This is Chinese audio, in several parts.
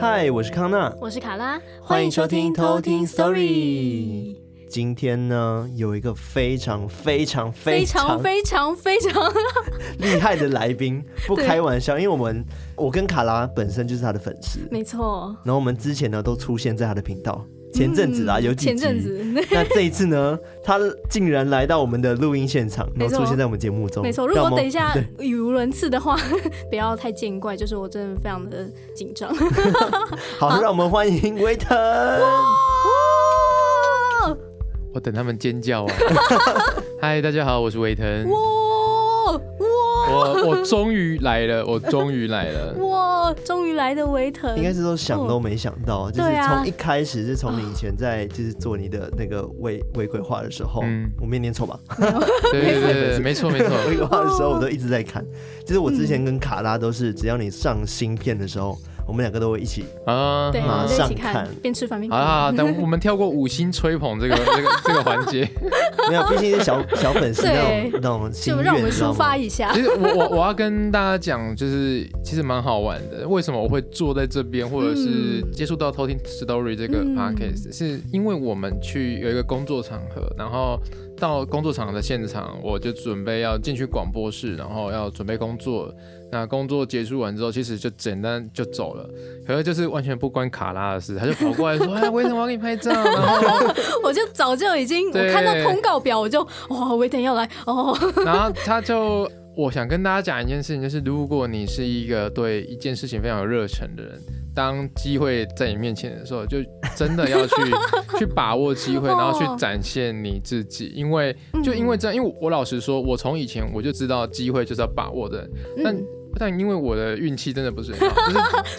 嗨，我是康纳，我是卡拉，欢迎收听偷听 Story。今天呢，有一个非常非常非常非常非常 厉害的来宾，不开玩笑，因为我们我跟卡拉本身就是他的粉丝，没错。然后我们之前呢都出现在他的频道。前阵子啊，有几集。前阵子，那这一次呢，他竟然来到我们的录音现场，然后出现在我们节目中。没错，如果等一下语无伦次的话，不要太见怪，就是我真的非常的紧张。好，好，让我们欢迎维腾。我等他们尖叫啊！嗨，大家好，我是维腾。我我终于来了，我终于来了，哇！终于来的维腾，应该是都想都没想到，哦、就是从一开始，是从你以前在就是做你的那个微微规划的时候，嗯，我没念错吧？对对对，对，没错没错，微规划的时候我都一直在看，就是我之前跟卡拉都是，只要你上新片的时候。我们两个都会一起啊，马上看，边吃饭边看。啊，等我们跳过五星吹捧这个 这个这个环节，没有，毕竟是小小粉丝那种那种心愿，就让我们抒发一下。其实我我我要跟大家讲，就是其实蛮好玩的。为什么我会坐在这边，或者是接触到偷听 Story 这个 podcast，、嗯、是因为我们去有一个工作场合，然后到工作场合的现场，我就准备要进去广播室，然后要准备工作。那工作结束完之后，其实就简单就走了，可是就是完全不关卡拉的事，他就 跑过来说：“哎，为什么要给你拍照。”然后我就早就已经，我看到通告表，我就哇，维腾要来哦。然后他就，我想跟大家讲一件事情，就是如果你是一个对一件事情非常有热忱的人，当机会在你面前的时候，就真的要去去把握机会，然后去展现你自己，因为就因为这样，因为我老实说，我从以前我就知道机会就是要把握的，但。但因为我的运气真的不是很好，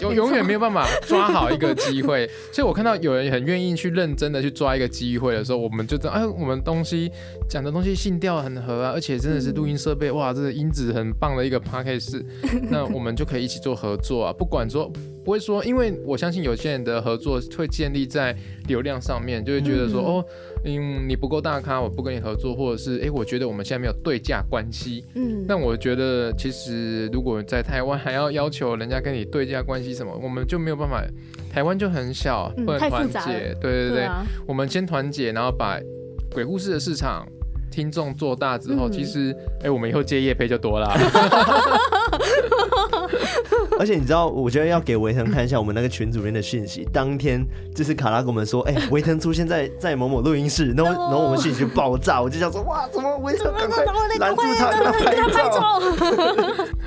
就是永 永远没有办法抓好一个机会，所以我看到有人很愿意去认真的去抓一个机会的时候，我们就知道，哎，我们东西讲的东西信调很合啊，而且真的是录音设备，哇，这个音质很棒的一个 podcast，那我们就可以一起做合作啊，不管说不会说，因为我相信有些人的合作会建立在流量上面，就会觉得说，哦。嗯，你不够大咖，我不跟你合作，或者是哎、欸，我觉得我们现在没有对价关系。嗯，但我觉得其实如果在台湾还要要求人家跟你对价关系什么，我们就没有办法。台湾就很小，不能团结。对对对，我们先团结，然后把鬼故事的市场听众做大之后，嗯、其实哎、欸，我们以后接业配就多了。而且你知道，我觉得要给维腾看一下我们那个群组里面的讯息。当天就是卡拉跟我们说，哎、欸，维腾出现在在某某录音室，然后然后我们讯息就爆炸，我就想说，哇，怎么维腾赶快拦住他，跟他拍照。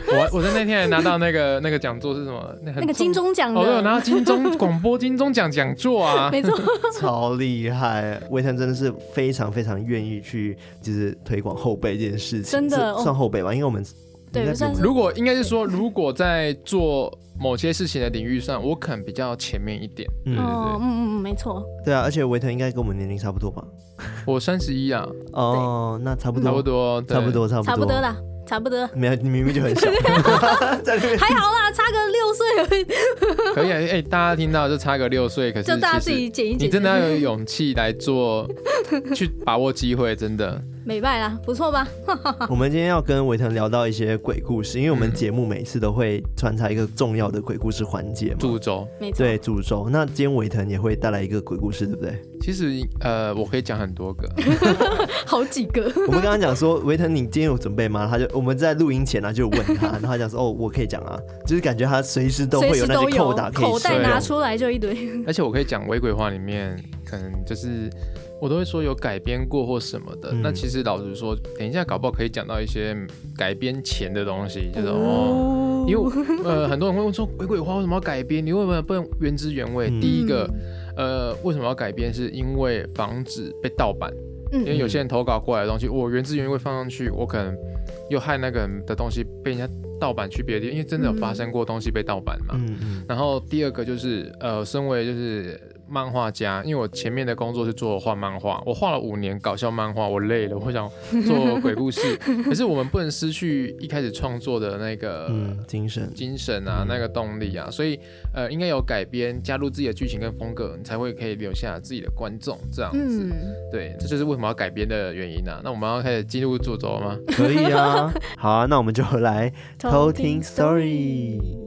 我我在那天还拿到那个那个讲座是什么？那，那个金钟奖哦，对，拿到金钟广播金钟奖讲座啊，没错，超厉害。维腾真的是非常非常愿意去就是推广后辈这件事情，真的算后辈吧，因为我们。对，如果应该是说，如果在做某些事情的领域上，我可能比较前面一点。嗯，嗯嗯没错。对啊，而且维腾应该跟我们年龄差不多吧？我三十一啊。哦，那差不多，差不多，差不多，差不多，差不多啦，差不多。没有，你明明就很小。还好啦，差个六岁而已。可以啊，哎，大家听到就差个六岁，可是就大家自己剪一剪。你真的要有勇气来做，去把握机会，真的。美败啦，不错吧？我们今天要跟维腾聊到一些鬼故事，因为我们节目每次都会穿插一个重要的鬼故事环节嘛。主轴，没错。对，主轴。那今天维腾也会带来一个鬼故事，对不对？其实，呃，我可以讲很多个，好几个。我们刚刚讲说，维腾，你今天有准备吗？他就我们在录音前呢、啊，就问他，然后他讲说，哦，我可以讲啊，就是感觉他随时都会有那些扣打可以口袋拿出来就一堆。而且我可以讲微鬼话里面，可能就是。我都会说有改编过或什么的，嗯、那其实老实说，等一下搞不好可以讲到一些改编前的东西，就是哦，因为呃很多人会问说，鬼鬼花为什么要改编？你为什么不能原汁原味？嗯、第一个，呃，为什么要改编？是因为防止被盗版，嗯、因为有些人投稿过来的东西，我原汁原味放上去，我可能又害那个人的东西被人家盗版去别的地方，因为真的有发生过东西被盗版嘛。嗯嗯、然后第二个就是，呃，身为就是。漫画家，因为我前面的工作是做画漫画，我画了五年搞笑漫画，我累了，我想做鬼故事。可是我们不能失去一开始创作的那个、嗯、精神、精神啊，嗯、那个动力啊，所以呃，应该有改编，加入自己的剧情跟风格，你才会可以留下自己的观众这样子。嗯、对，这就是为什么要改编的原因啊。那我们要开始进入主轴吗？可以啊，好啊，那我们就来偷听 story。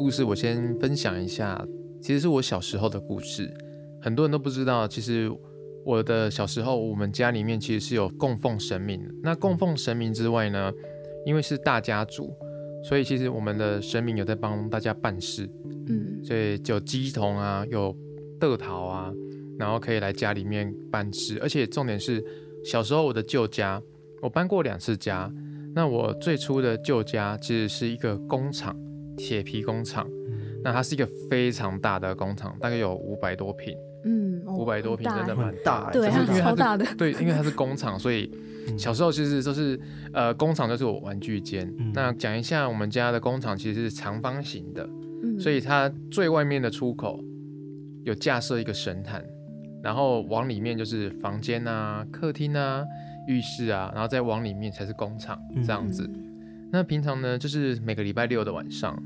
故事我先分享一下，其实是我小时候的故事，很多人都不知道，其实。我的小时候，我们家里面其实是有供奉神明的。那供奉神明之外呢，因为是大家族，所以其实我们的神明有在帮大家办事。嗯，所以有鸡童啊，有得桃啊，然后可以来家里面办事。而且重点是，小时候我的旧家，我搬过两次家。那我最初的旧家其实是一个工厂，铁皮工厂。那它是一个非常大的工厂，大概有五百多平。嗯，五百多平真的蛮大，对，超大的。对，因为它是工厂，所以小时候其实都是呃，工厂就是我玩具间。那讲一下我们家的工厂其实是长方形的，所以它最外面的出口有架设一个神坛，然后往里面就是房间啊、客厅啊、浴室啊，然后再往里面才是工厂这样子。那平常呢，就是每个礼拜六的晚上，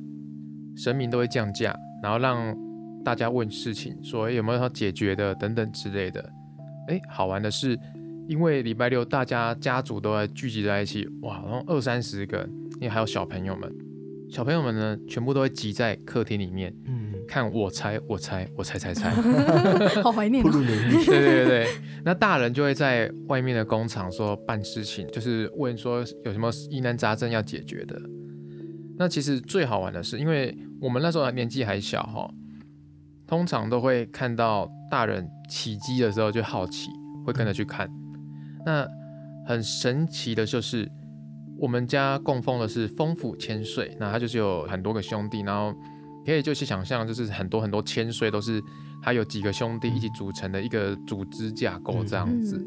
神明都会降价，然后让。大家问事情，说有没有要解决的等等之类的。哎，好玩的是，因为礼拜六大家家族都在聚集在一起，哇，然后二三十个，因为还有小朋友们，小朋友们呢，全部都会挤在客厅里面，看我猜我猜我猜猜猜，好怀念、哦。对 对对对，那大人就会在外面的工厂说办事情，就是问说有什么疑难杂症要解决的。那其实最好玩的是，因为我们那时候年纪还小哈。通常都会看到大人起机的时候就好奇，会跟着去看。那很神奇的就是，我们家供奉的是丰府千岁，那他就是有很多个兄弟，然后可以就去想象，就是很多很多千岁都是他有几个兄弟一起组成的一个组织架构这样子。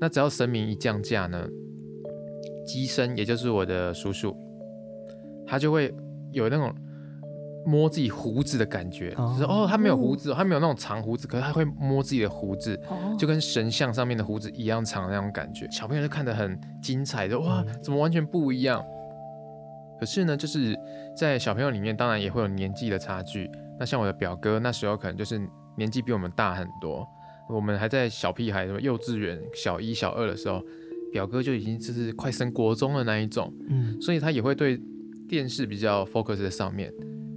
那只要神明一降价呢，机身也就是我的叔叔，他就会有那种。摸自己胡子的感觉，哦就是哦，他没有胡子，他没有那种长胡子，可是他会摸自己的胡子，哦、就跟神像上面的胡子一样长的那种感觉。小朋友就看得很精彩，就哇，怎么完全不一样？嗯、可是呢，就是在小朋友里面，当然也会有年纪的差距。那像我的表哥，那时候可能就是年纪比我们大很多，我们还在小屁孩，什么幼稚园小一、小二的时候，表哥就已经就是快升国中的那一种，嗯，所以他也会对电视比较 focus 在上面。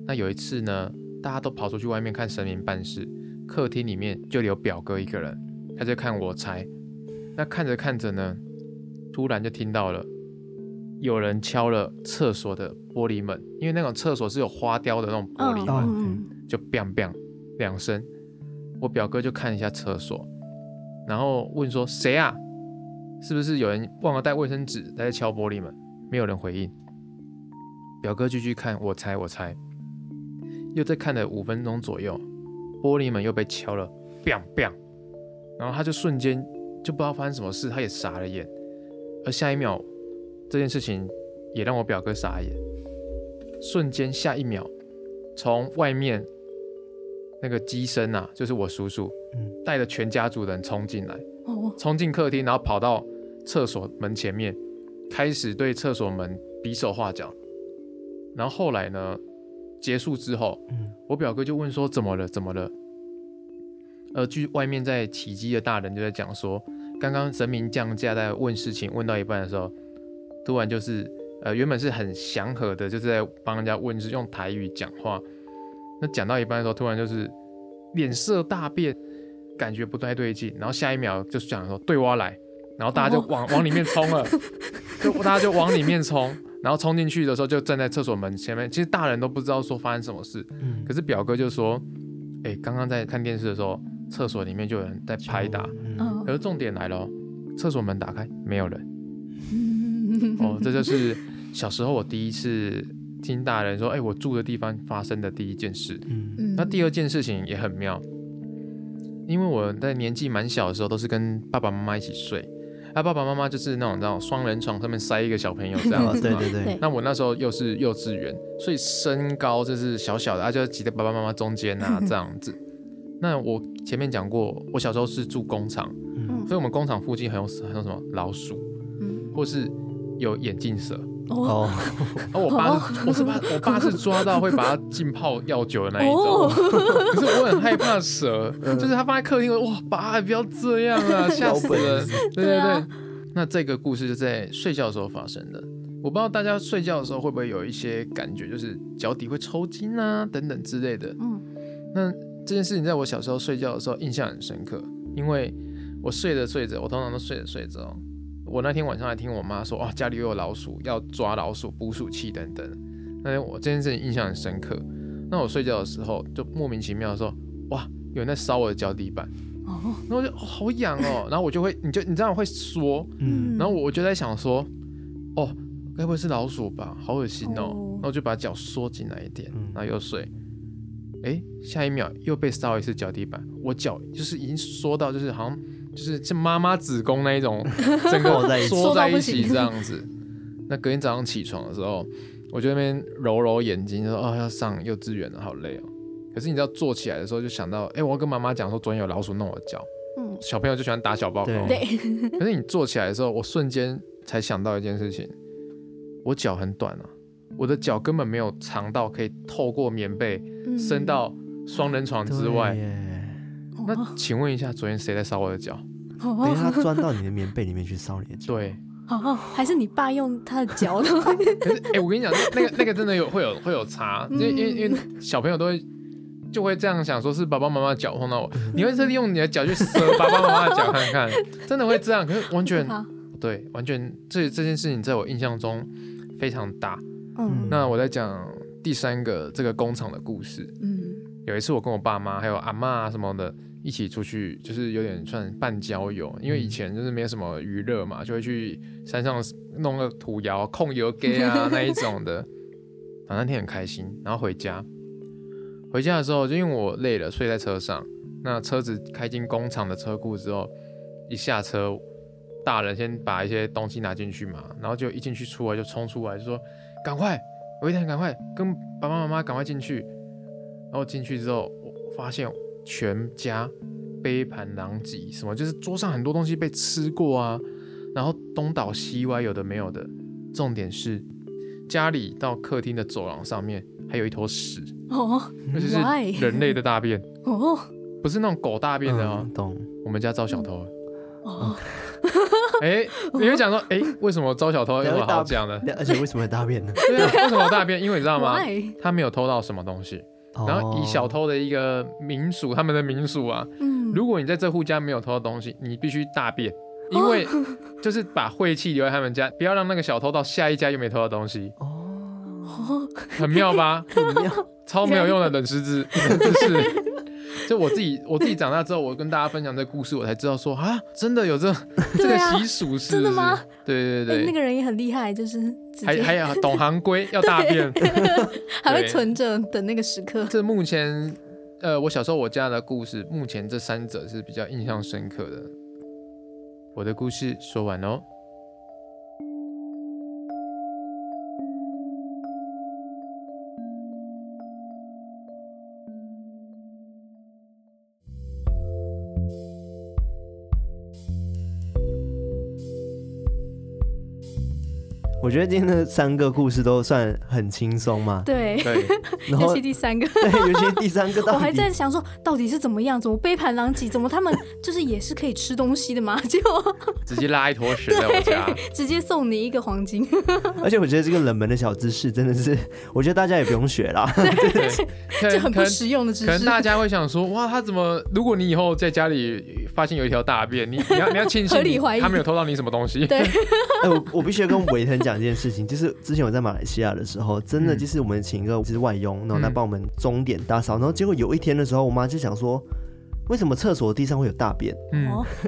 那有一次呢，大家都跑出去外面看神明办事，客厅里面就留表哥一个人，他在看我猜。那看着看着呢，突然就听到了有人敲了厕所的玻璃门，因为那种厕所是有花雕的那种玻璃门，就 biang biang 两声。我表哥就看一下厕所，然后问说：“谁啊？是不是有人忘了带卫生纸在敲玻璃门？”没有人回应。表哥继续看我猜我猜。又再看了五分钟左右，玻璃门又被敲了，biang biang，然后他就瞬间就不知道发生什么事，他也傻了眼。而下一秒，这件事情也让我表哥傻眼。瞬间，下一秒，从外面那个机身啊，就是我叔叔，嗯带着全家族人冲进来，冲进客厅，然后跑到厕所门前面，开始对厕所门比手画脚。然后后来呢？结束之后，嗯，我表哥就问说：“怎么了？怎么了？”呃，据外面在起机的大人就在讲说，刚刚神明降驾在问事情，问到一半的时候，突然就是呃，原本是很祥和的，就是在帮人家问就是，用台语讲话。那讲到一半的时候，突然就是脸色大变，感觉不太对劲，然后下一秒就是讲说：“对我来。”然后大家就往、哦、往里面冲了，就大家就往里面冲。然后冲进去的时候，就站在厕所门前面。其实大人都不知道说发生什么事，嗯、可是表哥就说：“哎、欸，刚刚在看电视的时候，厕所里面就有人在拍打。嗯”可是重点来了，厕所门打开，没有人。嗯、哦，这就是小时候我第一次听大人说：“哎、欸，我住的地方发生的第一件事。嗯”那第二件事情也很妙，因为我在年纪蛮小的时候，都是跟爸爸妈妈一起睡。他爸爸妈妈就是那种那种双人床上面塞一个小朋友这样子，对对对。那我那时候又是幼稚园，所以身高就是小小的，他就挤在爸爸妈妈中间啊 这样子。那我前面讲过，我小时候是住工厂，所以我们工厂附近很有很有什么老鼠，或是有眼镜蛇。哦，而 我爸是，我是怕我爸是抓到会把它浸泡药酒的那一种。可是我很害怕蛇，就是他放在客厅，哇，爸，不要这样啊，吓死人。对对对，那这个故事就在睡觉的时候发生的。我不知道大家睡觉的时候会不会有一些感觉，就是脚底会抽筋啊等等之类的。嗯，那这件事情在我小时候睡觉的时候印象很深刻，因为我睡着睡着，我通常都睡着睡着。我那天晚上还听我妈说，哦，家里又有老鼠，要抓老鼠捕鼠器等等。那天我这件事情印象很深刻。那我睡觉的时候就莫名其妙的说，哇，有人在烧我的脚底板。哦，然后我就、哦、好痒哦，然后我就会，你就你这样会缩，嗯，然后我就在想说，哦，该不会是老鼠吧？好恶心哦，哦然后我就把脚缩进来一点，然后又睡，哎、嗯，下一秒又被烧一次脚底板，我脚就是已经缩到就是好像就是像妈妈子宫那一种，整个缩在一起这样子。那隔天早上起床的时候，我就那边揉揉眼睛，说，哦，要上幼稚园了，好累哦。可是你知道坐起来的时候就想到，哎、欸，我要跟妈妈讲说昨天有老鼠弄我脚。嗯，小朋友就喜欢打小报告。对。可是你坐起来的时候，我瞬间才想到一件事情，我脚很短啊，我的脚根本没有长到可以透过棉被伸到双人床之外。嗯、那请问一下，昨天谁在烧我的脚？等下他钻到你的棉被里面去烧你的脚。对。哦，还是你爸用他的脚？可是，哎、欸，我跟你讲，那个那个真的有会有会有差，因为因为因为小朋友都会。就会这样想，说是爸爸妈妈脚碰到我，你会特地用你的脚去撕爸爸妈妈的脚看看，真的会这样？可是完全对，完全这这件事情在我印象中非常大。嗯，那我在讲第三个这个工厂的故事。嗯，有一次我跟我爸妈还有阿嬷啊什么的一起出去，就是有点算半郊游，因为以前就是没有什么娱乐嘛，就会去山上弄个土窑、控油给啊 那一种的。反正那天很开心，然后回家。回家的时候，就因为我累了，睡在车上。那车子开进工厂的车库之后，一下车，大人先把一些东西拿进去嘛，然后就一进去出来就冲出来，就说：“赶快，维腾，赶快跟爸爸妈妈赶快进去。”然后进去之后，我发现全家杯盘狼藉，什么就是桌上很多东西被吃过啊，然后东倒西歪，有的没有的。重点是家里到客厅的走廊上面还有一坨屎。哦，那就是人类的大便哦，不是那种狗大便的哦。懂。我们家招小偷了。哦。哎，你会讲说，哎，为什么招小偷有什么好讲的？而且为什么会大便呢？对啊，为什么大便？因为你知道吗？他没有偷到什么东西。然后以小偷的一个民俗，他们的民俗啊，如果你在这户家没有偷到东西，你必须大便，因为 就是把晦气留在他们家，不要让那个小偷到下一家又没偷到东西。哦，很妙吧？很妙。超没有用的冷知识，冷知识。就我自己，我自己长大之后，我跟大家分享这个故事，我才知道说啊，真的有这这个习俗是？真的吗？对对对，那个人也很厉害，就是还还有 懂行规，要大便，还会存着等那个时刻。这目前，呃，我小时候我家的故事，目前这三者是比较印象深刻的。我的故事说完喽。我觉得今天的三个故事都算很轻松嘛。对，然后尤其第三个，对，尤其第三个，我还在想说到底是怎么样，怎么杯盘狼藉，怎么他们就是也是可以吃东西的吗？结果直接拉一坨屎在我家，直接送你一个黄金。而且我觉得这个冷门的小知识真的是，我觉得大家也不用学啦，这很不实用的知识。可能大家会想说，哇，他怎么？如果你以后在家里发现有一条大便，你你要你要庆幸他没有偷到你什么东西。对，哎，我我必须要跟维腾讲。这件事情就是之前我在马来西亚的时候，真的就是我们请一个就是外佣，然后来帮我们钟点打扫，然后结果有一天的时候，我妈就想说，为什么厕所地上会有大便？嗯，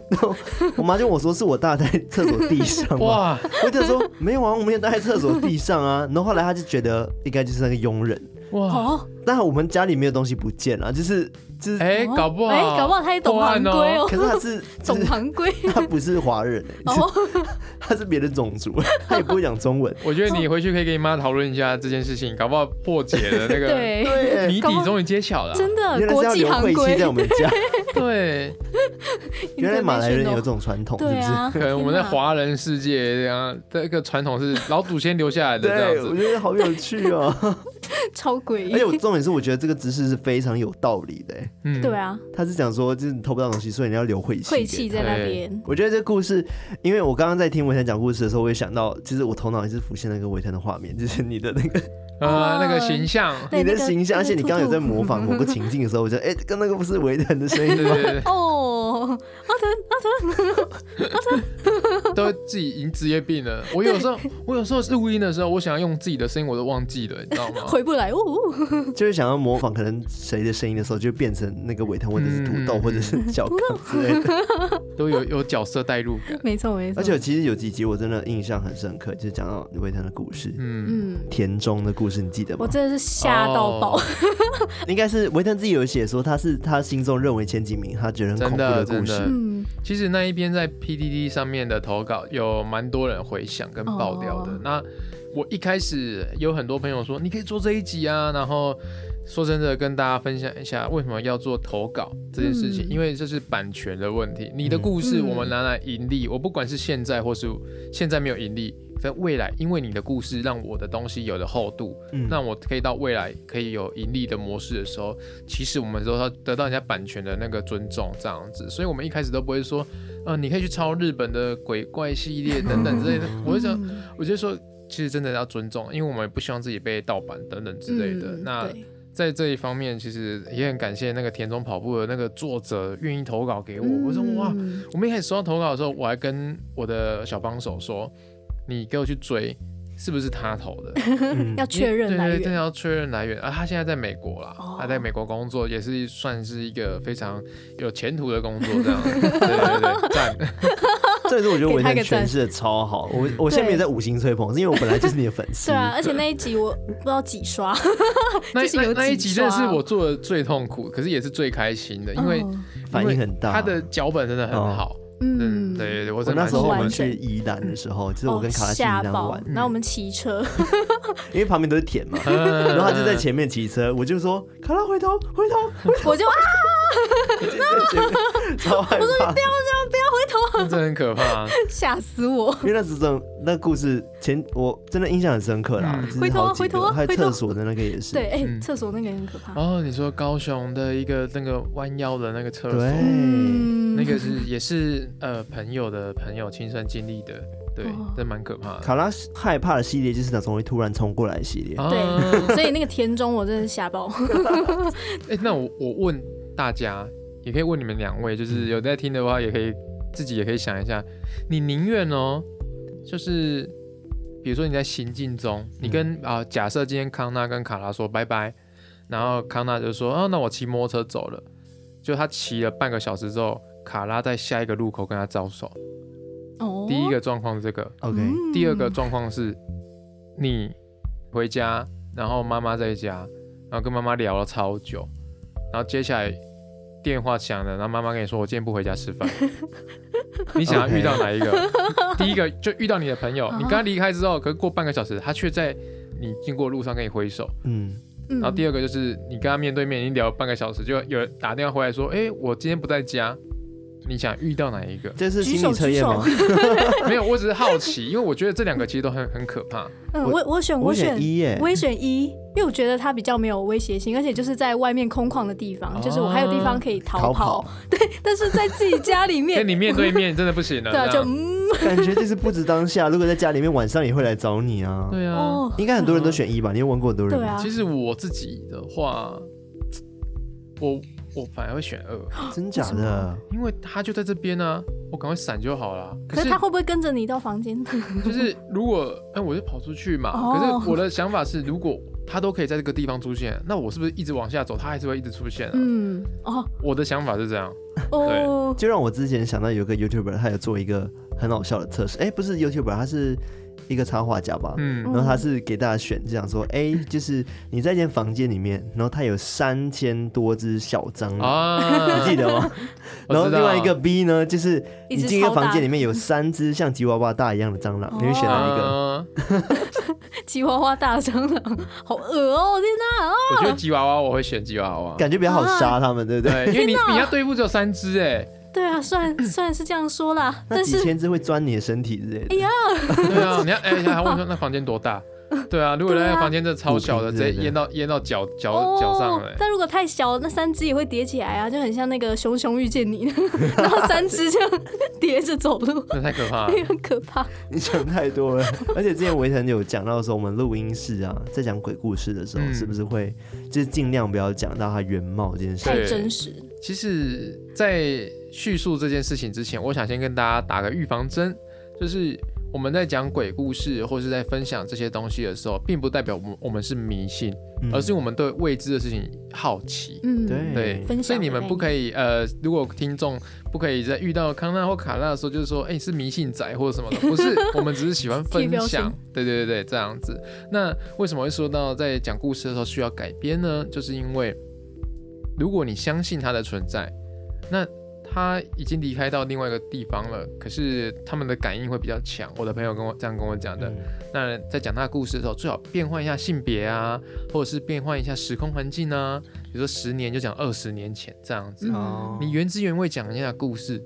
然后我妈就跟我说是我大在厕所地上。哇，我就说没有啊，我没有大在厕所地上啊。然后后来她就觉得应该就是那个佣人。哇，但我们家里没有东西不见了，就是。就是哎，搞不好哎，搞不好他也懂行规哦。可是他是 懂行规，他不是华人哎，他是别的种族，他也不会讲中文。我觉得你回去可以跟你妈讨论一下这件事情，搞不好破解了那个谜底终于揭晓了。真的，国际行规在我们家。对，原来马来人有这种传统，是不是？可能我们在华人世界这样的一个传统是老祖先留下来的这样子。我觉得好有趣哦。超诡异。而且我重点是，我觉得这个姿势是非常有道理的。嗯，对啊，他是讲说，就是你偷不到东西，所以你要留晦气。晦气在那边。我觉得这故事，因为我刚刚在听维腾讲故事的时候，我也想到，其实我头脑一直浮现那个维腾的画面，就是你的那个。呃，那个形象，你的形象，而且你刚刚有在模仿某个情境的时候，我觉得，哎，跟那个不是维腾的声音吗？哦，阿腾，阿腾，阿腾，都自己已经职业病了。我有时候，我有时候录音的时候，我想要用自己的声音，我都忘记了，你知道吗？回不来，哦，就是想要模仿可能谁的声音的时候，就变成那个维腾，或者是土豆，或者是小康之类的，都有有角色代入感。没错，没错。而且其实有几集我真的印象很深刻，就是讲到维腾的故事，嗯嗯，田中的故事。不是你记得吗？我真的是吓到爆，应该是维特自己有写说，他是他心中认为前几名，他觉得很恐怖的故事。嗯，其实那一篇在 PDD 上面的投稿有蛮多人回想跟爆掉的。那我一开始有很多朋友说，你可以做这一集啊，然后说真的跟大家分享一下为什么要做投稿这件事情，因为这是版权的问题。你的故事我们拿来盈利，我不管是现在或是现在没有盈利。在未来，因为你的故事让我的东西有了厚度，嗯，那我可以到未来可以有盈利的模式的时候，其实我们都要得到人家版权的那个尊重，这样子。所以我们一开始都不会说，呃，你可以去抄日本的鬼怪系列等等之类的。我就想，我就说，其实真的要尊重，因为我们也不希望自己被盗版等等之类的。嗯、那在这一方面，其实也很感谢那个田中跑步的那个作者愿意投稿给我。嗯、我说哇，我们一开始收到投稿的时候，我还跟我的小帮手说。你给我去追，是不是他投的？要确认来源，对对对，要确认来源。啊，他现在在美国啦，他在美国工作，也是算是一个非常有前途的工作，这样。对对对，赞。这是我觉得维腾诠释的超好。我我现在没有在五星吹捧，是因为我本来就是你的粉丝。对啊，而且那一集我不知道几刷，那那一集真的是我做的最痛苦，可是也是最开心的，因为反应很大，他的脚本真的很好。嗯，对对对，我那时候我们去宜兰的时候，就是我跟卡拉去宜兰玩，然后我们骑车，因为旁边都是田嘛，然后他就在前面骑车，我就说卡拉回头回头，我就啊，超害怕，我说你不要这样，不要回头，这很可怕，吓死我。因为那时候那故事前我真的印象很深刻啦，回头回头，还有厕所的那个也是，对，哎，厕所那个也很可怕。哦，你说高雄的一个那个弯腰的那个厕所，对，那个是也是。呃，朋友的朋友亲身经历的，对，这蛮可怕的。卡拉害怕的系列就是那种会突然冲过来系列，对，所以那个田中我真的吓爆。哎、欸，那我我问大家，也可以问你们两位，就是有在听的话，也可以自己也可以想一下，你宁愿哦，就是比如说你在行进中，你跟啊、呃，假设今天康纳跟卡拉说拜拜，然后康纳就说，啊，那我骑摩托车走了，就他骑了半个小时之后。卡拉在下一个路口跟他招手。哦，第一个状况是这个，OK。第二个状况是，你回家，然后妈妈在家，然后跟妈妈聊了超久，然后接下来电话响了，然后妈妈跟你说：“我今天不回家吃饭。” 你想要遇到哪一个？第一个就遇到你的朋友，你刚离开之后，可是过半个小时，他却在你经过路上跟你挥手。嗯。然后第二个就是你跟他面对面已经聊了半个小时，就有人打电话回来说：“哎，我今天不在家。”你想遇到哪一个？这是心理测验吗？没有，我只是好奇，因为我觉得这两个其实都很很可怕。嗯，我我选我选一耶，我也选一，因为我觉得它比较没有威胁性，而且就是在外面空旷的地方，就是我还有地方可以逃跑。对，但是在自己家里面，跟你面对面真的不行了。对啊，就嗯，感觉就是不止当下，如果在家里面晚上也会来找你啊。对啊，应该很多人都选一吧？你有问过很多人？对啊。其实我自己的话，我。我反而会选二，真假的？因为他就在这边呢、啊，我赶快闪就好了。可是他会不会跟着你到房间？就是如果哎，我就跑出去嘛。可是我的想法是，如果他都可以在这个地方出现，那我是不是一直往下走，他还是会一直出现啊？嗯，哦，我的想法是这样。哦，就让我之前想到有个 YouTuber，他有做一个很好笑的测试。哎，不是 YouTuber，他是。一个插画家吧，嗯，然后他是给大家选，这样说，哎，就是你在一间房间里面，然后他有三千多只小蟑螂，你记得吗？然后另外一个 B 呢，就是你进一个房间里面有三只像吉娃娃大一样的蟑螂，你会选哪一个？吉娃娃大蟑螂，好恶哦！天哪，我觉得吉娃娃我会选吉娃娃，感觉比较好杀他们，对不对？因为你你要对付只有三只哎。对啊，算算 是这样说啦，但是几千只会钻你的身体之类的。哎呀，对啊，你要哎，还问说那房间多大？对啊，如果那个房间真的超小的，直接淹到淹到脚脚脚上了。但如果太小，那三只也会叠起来啊，就很像那个熊熊遇见你，然后三只这样叠着走路，那太可怕了，很可怕。你想太多了。而且之前维腾有讲到说，我们录音室啊，在讲鬼故事的时候，是不是会就是尽量不要讲到它原貌这件事，太真实。其实，在叙述这件事情之前，我想先跟大家打个预防针，就是。我们在讲鬼故事或是在分享这些东西的时候，并不代表我们我们是迷信，嗯、而是我们对未知的事情好奇。嗯，对，对。所以你们不可以呃，如果听众不可以在遇到康纳或卡纳的时候，就是说，哎、是迷信仔或者什么的，不是，我们只是喜欢分享。对对对对，这样子。那为什么会说到在讲故事的时候需要改编呢？就是因为如果你相信它的存在，那他已经离开到另外一个地方了，可是他们的感应会比较强。我的朋友跟我这样跟我讲的。嗯、那在讲他的故事的时候，最好变换一下性别啊，或者是变换一下时空环境啊。比如说十年就讲二十年前这样子，嗯、你原汁原味讲一下故事，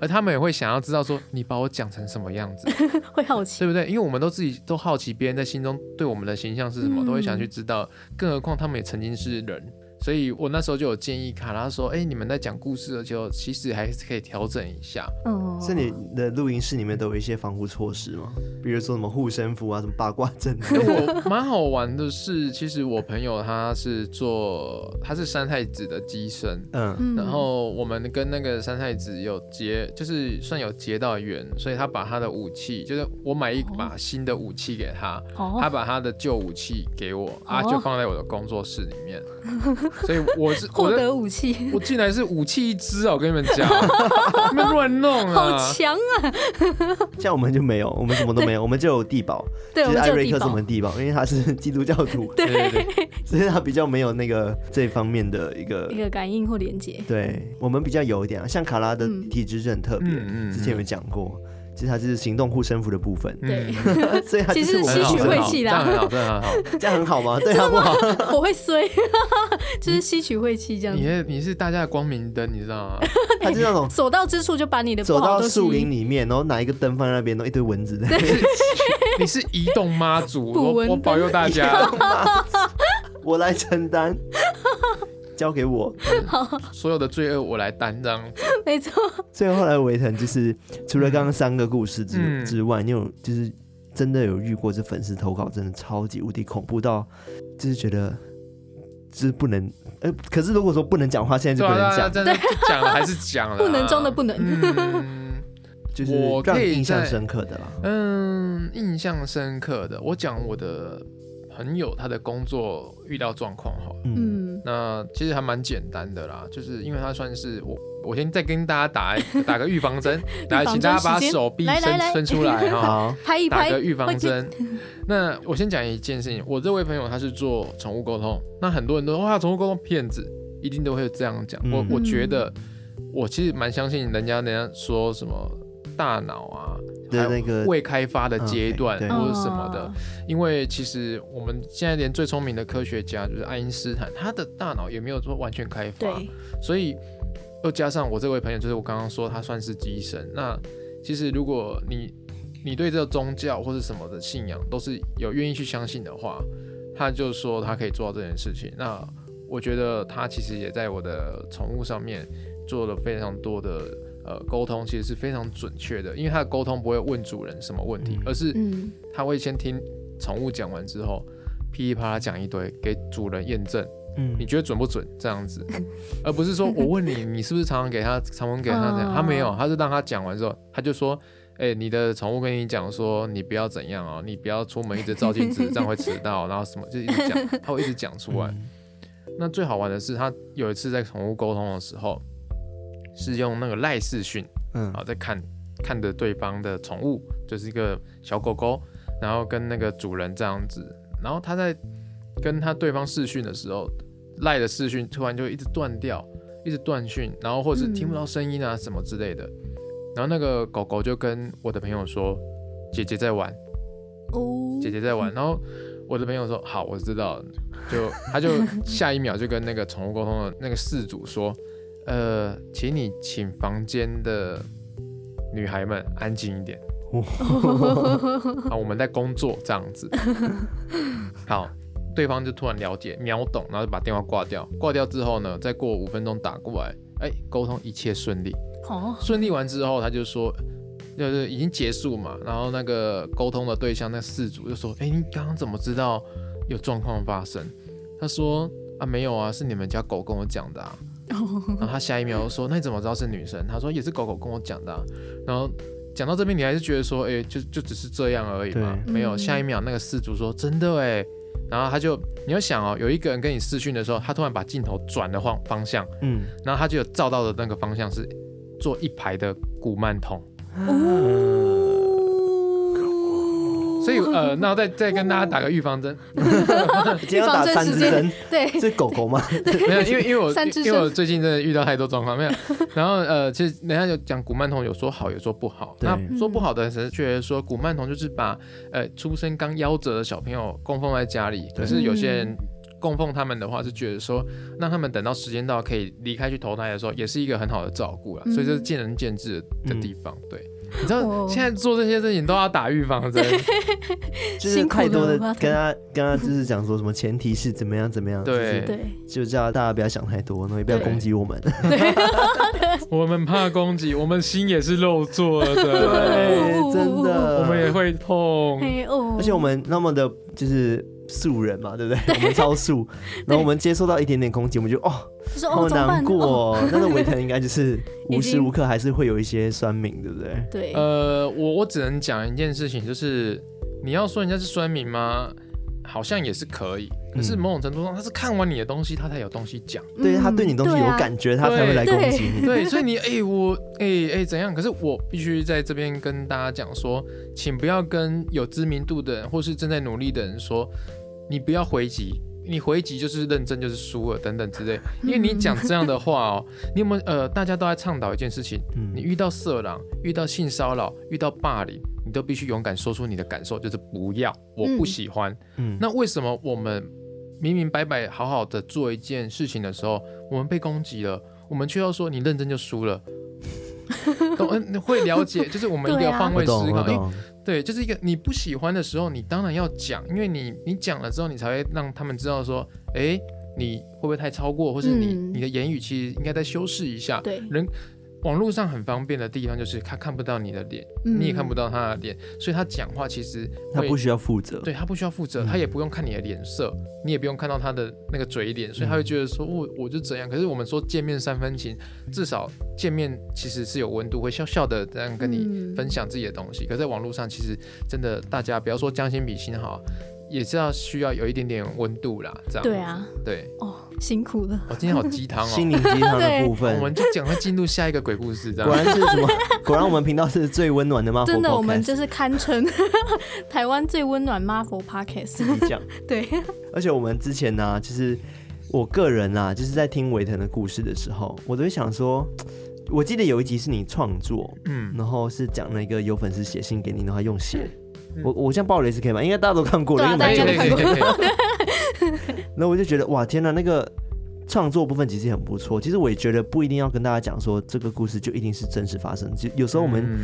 而他们也会想要知道说你把我讲成什么样子，会好奇，对不对？因为我们都自己都好奇别人在心中对我们的形象是什么，嗯、都会想去知道。更何况他们也曾经是人。所以我那时候就有建议卡拉说：“哎、欸，你们在讲故事的时候，其实还是可以调整一下。嗯，是你的录音室里面都有一些防护措施吗？比如说什么护身符啊，什么八卦阵。欸、我蛮好玩的是，其实我朋友他是做，他是三太子的机身。嗯，然后我们跟那个三太子有结，就是算有结到缘，所以他把他的武器，就是我买一把新的武器给他，哦、他把他的旧武器给我，哦、啊，就放在我的工作室里面。哦所以我是获得武器，我进来是武器一支啊！我跟你们讲，你们乱弄啊，好强啊！像我们就没有，我们什么都没有，我们就有地堡。对，其实艾瑞克是我们地堡，因为他是 基督教徒，对对对，所以他比较没有那个这方面的一个一个感应或连接。对，我们比较有一点啊，像卡拉的体质是很特别，之前有讲过。它就是行动护身符的部分，对，所以它其实是吸取晦气啦，这样很好，这样很好，这样很好吗？对，好不好？我会衰，就是吸取晦气这样。你你是大家的光明灯，你知道吗？它是那种所到之处就把你的走到树林里面，然后拿一个灯放在那边，然后一堆蚊子在。你是移动妈祖，我我保佑大家，我来承担。交给我，所有的罪恶我来担当。没错。所以后来维腾就是除了刚刚三个故事之、嗯、之外，你有就是真的有遇过这粉丝投稿真的超级无敌恐怖到，就是觉得就是不能，呃，可是如果说不能讲话，现在就不能讲，真的 讲了还是讲了，不能中的不能。嗯、就是我可以印象深刻的啦，嗯，印象深刻的，我讲我的朋友他的工作遇到状况哈，嗯。那其实还蛮简单的啦，就是因为他算是我，我先再跟大家打打个预防针，来，请大家把手臂伸伸出来哈，拍一拍，打个预防针。那我先讲一件事情，我这位朋友他是做宠物沟通，那很多人都说哇，宠物沟通骗子，一定都会这样讲。我我觉得我其实蛮相信人家，人家说什么大脑啊。那个未开发的阶段或者什么的，因为其实我们现在连最聪明的科学家就是爱因斯坦，他的大脑也没有说完全开发，所以又加上我这位朋友，就是我刚刚说他算是机神。那其实如果你你对这个宗教或是什么的信仰都是有愿意去相信的话，他就说他可以做到这件事情。那我觉得他其实也在我的宠物上面做了非常多的。呃，沟通其实是非常准确的，因为它的沟通不会问主人什么问题，嗯、而是他会先听宠物讲完之后，噼里啪啦讲一堆给主人验证，嗯，你觉得准不准？这样子，而不是说 我问你，你是不是常常给他，常常给他这样？他没有，他是让他讲完之后，他就说，哎、欸，你的宠物跟你讲说，你不要怎样哦，你不要出门一直照镜子，这样会迟到，然后什么就一直讲，他会一直讲出来。嗯、那最好玩的是，他有一次在宠物沟通的时候。是用那个赖视讯，嗯，好，在看看着对方的宠物，就是一个小狗狗，然后跟那个主人这样子，然后他在跟他对方视讯的时候，赖的视讯突然就一直断掉，一直断讯，然后或是听不到声音啊什么之类的，嗯、然后那个狗狗就跟我的朋友说：“姐姐在玩，哦，姐姐在玩。”然后我的朋友说：“好，我知道了。”就他就下一秒就跟那个宠物沟通的那个饲主说。呃，请你请房间的女孩们安静一点。啊，我们在工作这样子。好，对方就突然了解秒懂，然后就把电话挂掉。挂掉之后呢，再过五分钟打过来，哎，沟通一切顺利。哦，顺利完之后，他就说，就是已经结束嘛。然后那个沟通的对象，那四组就说，哎，你刚刚怎么知道有状况发生？他说，啊，没有啊，是你们家狗跟我讲的啊。然后他下一秒说，那你怎么知道是女生？他说也是狗狗跟我讲的啊。然后。讲到这边，你还是觉得说，哎、欸，就就只是这样而已嘛？没有，下一秒那个事主说，真的哎，然后他就，你要想哦，有一个人跟你视讯的时候，他突然把镜头转了方方向，嗯，然后他就有照到的那个方向是坐一排的古曼童。嗯所以 呃，那我再再跟大家打个预防针。今天要打三支针，对，是狗狗吗？没有，因为因为我 因为我最近真的遇到太多状况，没有。然后呃，其实人家有讲古曼童有说好，有说不好。那说不好的是觉得说古曼童就是把呃出生刚夭折的小朋友供奉在家里，可是有些人供奉他们的话是觉得说，让他们等到时间到可以离开去投胎的时候，也是一个很好的照顾了。所以这是见仁见智的地方，对。你知道现在做这些事情都要打预防针，就是太多的跟他跟他就是讲说什么前提是怎么样怎么样，对。对，就叫大家不要想太多，然后也不要攻击我们。我们怕攻击，我们心也是肉做的，对，真的，我们也会痛，而且我们那么的就是。素人嘛，对不对？我们超素，然后我们接受到一点点攻击，我们就哦，好难过。但是维腾应该就是无时无刻还是会有一些酸民，对不对？对。呃，我我只能讲一件事情，就是你要说人家是酸民吗？好像也是可以。可是某种程度上，他是看完你的东西，他才有东西讲。对，他对你东西有感觉，他才会来攻击你。对，所以你哎，我哎哎怎样？可是我必须在这边跟大家讲说，请不要跟有知名度的人或是正在努力的人说。你不要回击，你回击就是认真就是输了等等之类，因为你讲这样的话哦，你有没有呃，大家都在倡导一件事情，你遇到色狼、遇到性骚扰、遇到霸凌，你都必须勇敢说出你的感受，就是不要，我不喜欢。嗯，那为什么我们明明白白好好的做一件事情的时候，我们被攻击了，我们却要说你认真就输了？懂？嗯，会了解，就是我们一定要换位思考。对，就是一个你不喜欢的时候，你当然要讲，因为你你讲了之后，你才会让他们知道说，哎，你会不会太超过，或是你、嗯、你的言语其实应该再修饰一下。对，人。网络上很方便的地方就是他看不到你的脸，嗯、你也看不到他的脸，所以他讲话其实他不需要负责，对，他不需要负责，嗯、他也不用看你的脸色，你也不用看到他的那个嘴脸，所以他会觉得说，我我就怎样。可是我们说见面三分情，至少见面其实是有温度，会笑笑的这样跟你分享自己的东西。嗯、可是在网络上，其实真的大家不要说将心比心哈。也是要需要有一点点温度啦，这样。对啊，对哦，辛苦了。我今天好鸡汤哦，心灵鸡汤的部分，我们就赶快进入下一个鬼故事。这样，果然是什么？果然我们频道是最温暖的吗？真的，我们就是堪称 台湾最温暖 Marvel Podcast。你讲对。而且我们之前呢，就是我个人啊，就是在听维腾的故事的时候，我都会想说，我记得有一集是你创作，嗯，然后是讲那个有粉丝写信给你，然后用写。我我像爆雷是可以吗？应该大家都看过了，因为大家都看过。那我就觉得哇，天哪，那个创作部分其实很不错。其实我也觉得不一定要跟大家讲说这个故事就一定是真实发生。就有时候我们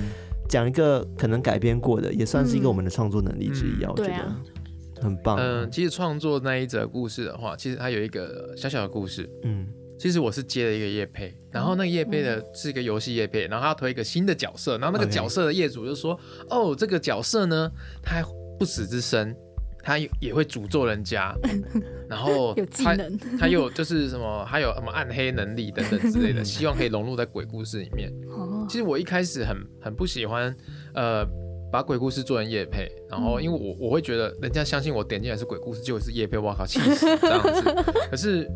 讲一个可能改编过的，也算是一个我们的创作能力之一啊。我觉得很棒。嗯，其实创作那一则故事的话，其实它有一个小小的故事。嗯。其实我是接了一个叶配，然后那个叶配的是一个游戏叶配，然后他要推一个新的角色，然后那个角色的业主就说：“ Okay. 哦，这个角色呢，他还不死之身，他也会诅咒人家，然后他有，他有就是什么，他有什么暗黑能力等等之类的，希望可以融入在鬼故事里面。其实我一开始很很不喜欢，呃，把鬼故事做成夜配，然后因为我我会觉得人家相信我点进来是鬼故事，结果是夜配，我靠，气死这样子。可是。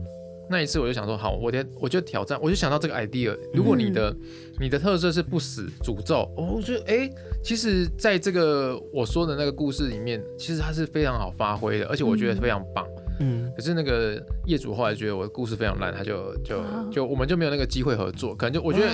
那一次我就想说，好，我得我就挑战，我就想到这个 idea。如果你的、嗯、你的特色是不死诅咒，我觉得哎，其实在这个我说的那个故事里面，其实它是非常好发挥的，而且我觉得非常棒。嗯、嗯，可是那个业主后来觉得我的故事非常烂，他就就就我们就没有那个机会合作。可能就我觉得，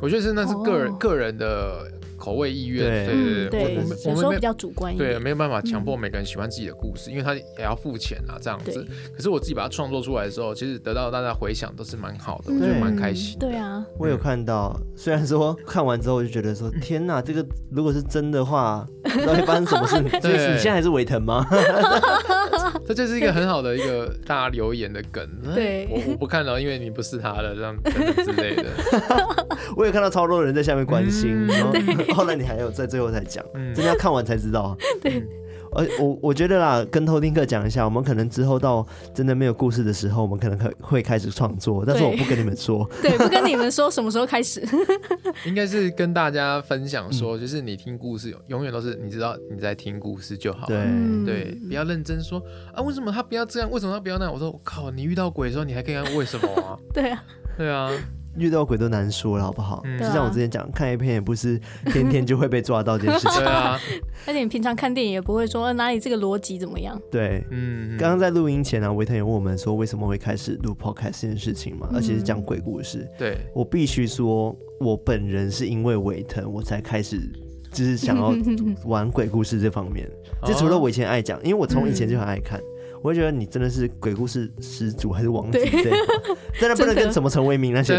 我觉得是那是个人个人的。口味意愿，对对对，我们我们比较主观一点，对，没有办法强迫每个人喜欢自己的故事，因为他也要付钱啊，这样子。可是我自己把它创作出来的时候，其实得到大家回响都是蛮好的，我觉得蛮开心。对啊，我有看到，虽然说看完之后就觉得说，天哪，这个如果是真的话，不知道会发生什么事？对，你现在还是维腾吗？这就是一个很好的一个大家留言的梗。对，我我不看了，因为你不是他的这样之类的。我也看到超多人在下面关心然。后来你还有在最后才讲，真的要看完才知道。对，而我我觉得啦，跟偷听客讲一下，我们可能之后到真的没有故事的时候，我们可能会会开始创作，但是我不跟你们说。对，不跟你们说什么时候开始。应该是跟大家分享说，就是你听故事永远都是你知道你在听故事就好。对对，不要认真说啊，为什么他不要这样？为什么他不要那样？我说我靠，你遇到鬼的时候，你还可以问为什么啊？对啊，对啊。遇到鬼都难说了，好不好？嗯、就像我之前讲，看 A 片也不是天天就会被抓到这件事情。对啊，而且你平常看电影也不会说哪里这个逻辑怎么样。对，嗯。刚刚在录音前呢、啊，维腾也问我们说，为什么会开始录 Podcast 这件事情嘛？而且是讲鬼故事。对，我必须说，我本人是因为维腾我才开始，就是想要 玩鬼故事这方面。这除了我以前爱讲，因为我从以前就很爱看。嗯我会觉得你真的是鬼故事始祖还是王子？对，真的不能跟什么陈为民那些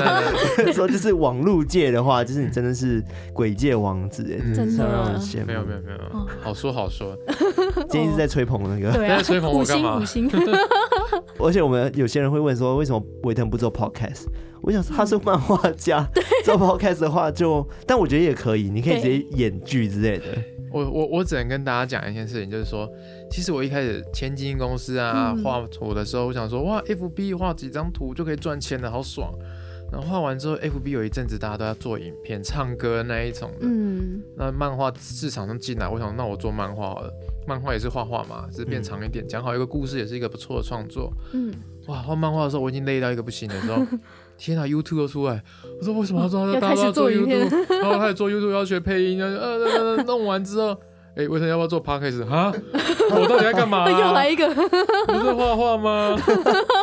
说，就是网路界的话，就是你真的是鬼界王子哎，真的羡慕。没有没有没有，好说好说。今天是在吹捧那个，在吹捧我干嘛？五星五星。而且我们有些人会问说，为什么维腾不做 podcast？我想他是漫画家，做 podcast 的话就，但我觉得也可以，你可以直接演剧之类的。我我我只能跟大家讲一件事情，就是说，其实我一开始签经纪公司啊，画图的时候，我想说，哇，FB 画几张图就可以赚钱了，好爽。然后画完之后，FB 有一阵子大家都要做影片、唱歌那一种的，嗯，那漫画市场上进来，我想那我做漫画好了，漫画也是画画嘛，只是变长一点，讲好一个故事也是一个不错的创作，嗯，哇，画漫画的时候我已经累到一个不行的时候。天啊，YouTube 都出来！我说为什么要做？大家要做 YouTube，然后开始做 YouTube 要学配音，呃呃，弄完之后，哎，为什么要不要做 Podcast 啊？我到底在干嘛？又来一个，不是画画吗？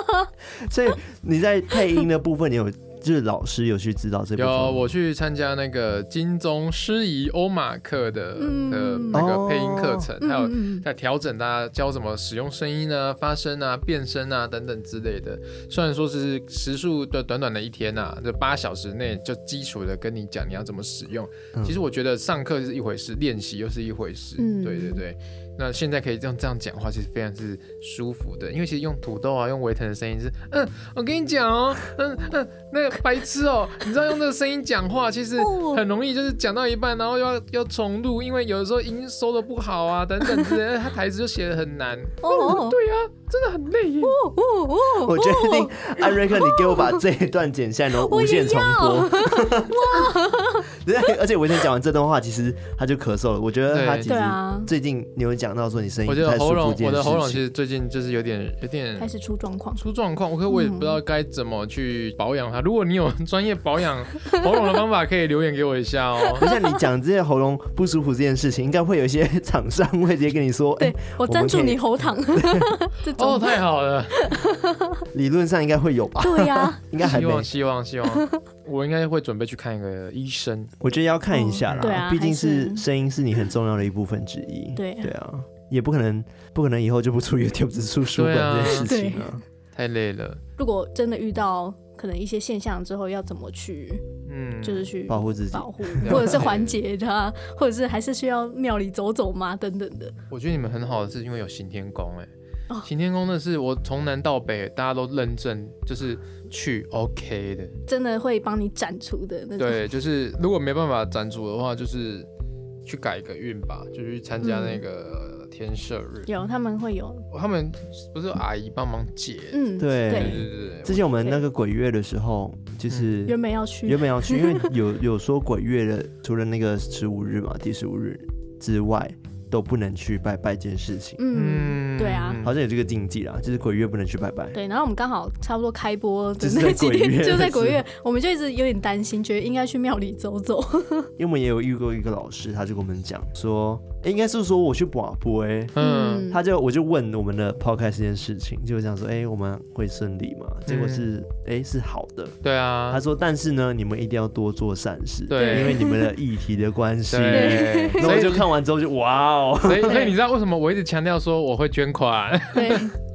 所以你在配音的部分，你有？就是老师有去指导这部分，有我去参加那个金钟师仪欧马克的的那个配音课程，还有在调整大家教怎么使用声音啊、发声啊、变声啊等等之类的。虽然说是时数的短短的一天呐，这八小时内就基础的跟你讲你要怎么使用。其实我觉得上课是一回事，练习又是一回事。对对对。那现在可以这样这样讲话，其实非常是舒服的，因为其实用土豆啊，用维腾的声音是，嗯，我跟你讲哦，嗯嗯，那个白痴哦，你知道用这个声音讲话，其实很容易就是讲到一半，然后要要重录，因为有的时候音收的不好啊，等等之类的，他台词就写的很难。哦，对啊，真的很累耶。哦哦哦，我决定，艾瑞克，你给我把这一段剪下来，然后无限重播。哇！而且维腾讲完这段话，其实他就咳嗽了。我觉得他其实最近你有。讲到说你声音我觉得喉咙，我的喉咙其实最近就是有点有点开始出状况，出状况。我可我也不知道该怎么去保养它。如果你有专业保养喉咙的方法，可以留言给我一下哦。就像你讲这些喉咙不舒服这件事情，应该会有一些厂商会直接跟你说：“哎，我赞助你喉糖。”哦，太好了，理论上应该会有吧？对呀，应该还希望希望希望，我应该会准备去看一个医生。我觉得要看一下啦，对啊，毕竟是声音是你很重要的一部分之一。对对啊。也不可能，不可能以后就不出 YouTube 只出书本这件事情了，太累了。如果真的遇到可能一些现象之后，要怎么去，嗯，就是去保护自己，保护，或者是缓解它，或者是还是需要庙里走走吗？等等的。我觉得你们很好的是因为有行天宫，哎，行天宫的是我从南到北大家都认证，就是去 OK 的，真的会帮你斩除的那种。对，就是如果没办法斩除的话，就是去改个运吧，就去参加那个。天赦日有，他们会有，他们不是有阿姨帮忙解？嗯，对对对对。之前我们那个鬼月的时候，就是原本要去，原本要去，因为有 有说鬼月的，除了那个十五日嘛，第十五日之外，都不能去拜拜这件事情。嗯，对啊，好像有这个禁忌啦，就是鬼月不能去拜拜。对，然后我们刚好差不多开播的那几天，就在鬼月，我们就一直有点担心，觉得应该去庙里走走。因为我们也有遇过一个老师，他就跟我们讲说。欸、应该是说我去广播，哎，嗯，他就我就问我们的 podcast 这件事情，就这样说，哎、欸，我们会顺利吗？结果是，哎、嗯欸，是好的。对啊，他说，但是呢，你们一定要多做善事，对，因为你们的议题的关系。对，然后我就看完之后就哇哦，所以 所以你知道为什么我一直强调说我会捐款？对，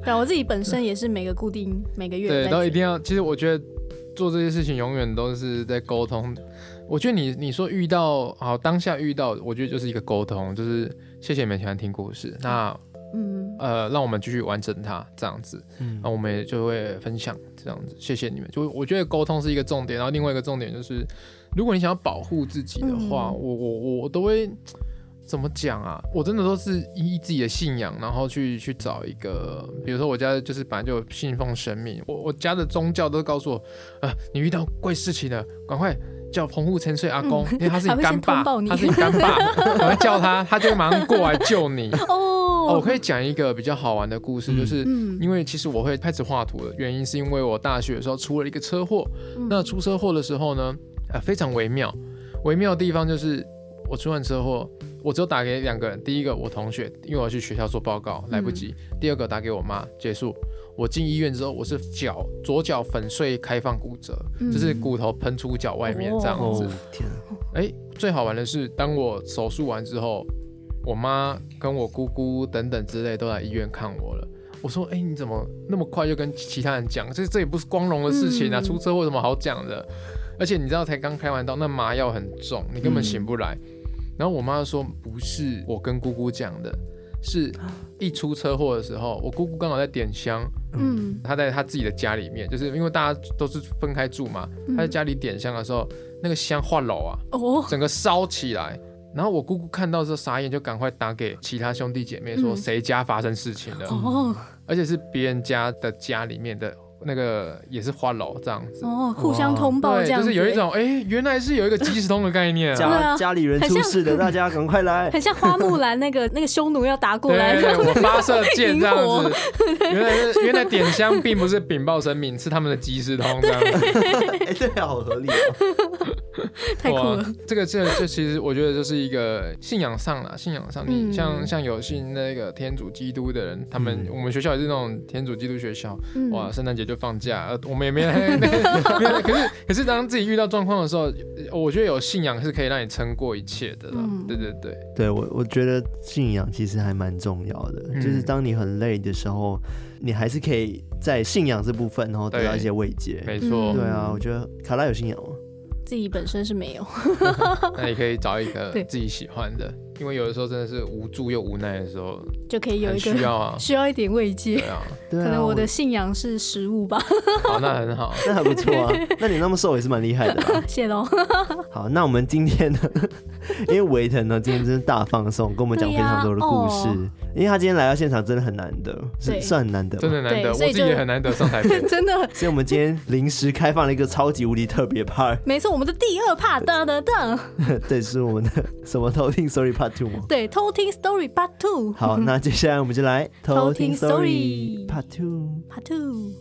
对，我自己本身也是每个固定每个月，对，都一定要。其实我觉得做这些事情永远都是在沟通。我觉得你你说遇到好当下遇到，我觉得就是一个沟通，就是谢谢你们喜欢听故事，那嗯呃让我们继续完整它这样子，嗯，那我们也就会分享这样子，谢谢你们。就我觉得沟通是一个重点，然后另外一个重点就是，如果你想要保护自己的话，嗯、我我我都会怎么讲啊？我真的都是依自己的信仰，然后去去找一个，比如说我家就是本来就信奉神明，我我家的宗教都告诉我，啊、呃，你遇到怪事情了，赶快。叫澎湖沉睡阿公，因为他是你干爸，他是你干爸，我会叫他，他就会马上过来救你。哦，我可以讲一个比较好玩的故事，就是因为其实我会开始画图的原因，是因为我大学的时候出了一个车祸。那出车祸的时候呢，呃，非常微妙，微妙的地方就是我出完车祸，我只有打给两个人，第一个我同学，因为我要去学校做报告，来不及；第二个打给我妈，结束。我进医院之后，我是脚左脚粉碎开放骨折，嗯、就是骨头喷出脚外面这样子。哦、天、啊，哎、欸，最好玩的是，当我手术完之后，我妈跟我姑姑等等之类都来医院看我了。我说，哎、欸，你怎么那么快就跟其他人讲？这这也不是光荣的事情啊，嗯、出车祸有什么好讲的？而且你知道，才刚开完刀，那麻药很重，你根本醒不来。嗯、然后我妈说，不是我跟姑姑讲的。是一出车祸的时候，我姑姑刚好在点香，嗯，她在她自己的家里面，就是因为大家都是分开住嘛，她在家里点香的时候，那个香化炉啊，哦，整个烧起来，然后我姑姑看到之后傻眼，就赶快打给其他兄弟姐妹说谁家发生事情了，哦，而且是别人家的家里面的。那个也是花楼这样子。哦，互相通报这样子，就是有一种哎、欸，原来是有一个即时通的概念，家家里人出事的，大家赶快来，很像花木兰那个那个匈奴要打过来，我发射箭这样子，原来是原来点香并不是禀报神明，是他们的即时通这样子，哎，这个好合理哦，太酷了，这个这这其实我觉得就是一个信仰上了，信仰上，你像像有信那个天主基督的人，他们我们学校也是那种天主基督学校，哇，圣诞节。就放假，呃，我们也 没来。可是，可是当自己遇到状况的时候，我觉得有信仰是可以让你撑过一切的。嗯，对对对，对我我觉得信仰其实还蛮重要的。嗯、就是当你很累的时候，你还是可以在信仰这部分，然后得到一些慰藉。没错，对啊，我觉得卡拉有信仰吗？自己本身是没有，那你可以找一个自己喜欢的。因为有的时候真的是无助又无奈的时候，就可以有一个需要啊，需要一点慰藉。对啊，可能我的信仰是食物吧。好，那很好，那还不错啊。那你那么瘦也是蛮厉害的啦。谢喽。好，那我们今天呢？因为维腾呢今天真是大放送，跟我们讲非常多的故事。因为他今天来到现场真的很难得，是算很难得，真的难得，我自己也很难得上台。真的。所以我们今天临时开放了一个超级无敌特别 part。没错，我们的第二 part，噔噔噔。对，是我们的什么偷听 sorry Part Two 吗？对，偷。偷听 Story Part Two。好，那接下来我们就来偷听 Story Part Two。Part Two。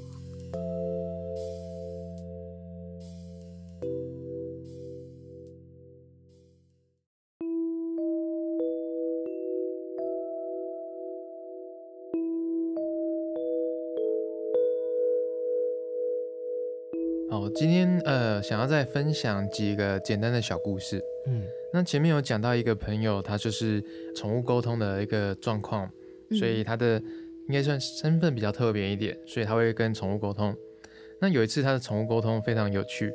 今天呃想要再分享几个简单的小故事。嗯。那前面有讲到一个朋友，他就是宠物沟通的一个状况，所以他的应该算身份比较特别一点，所以他会跟宠物沟通。那有一次他的宠物沟通非常有趣，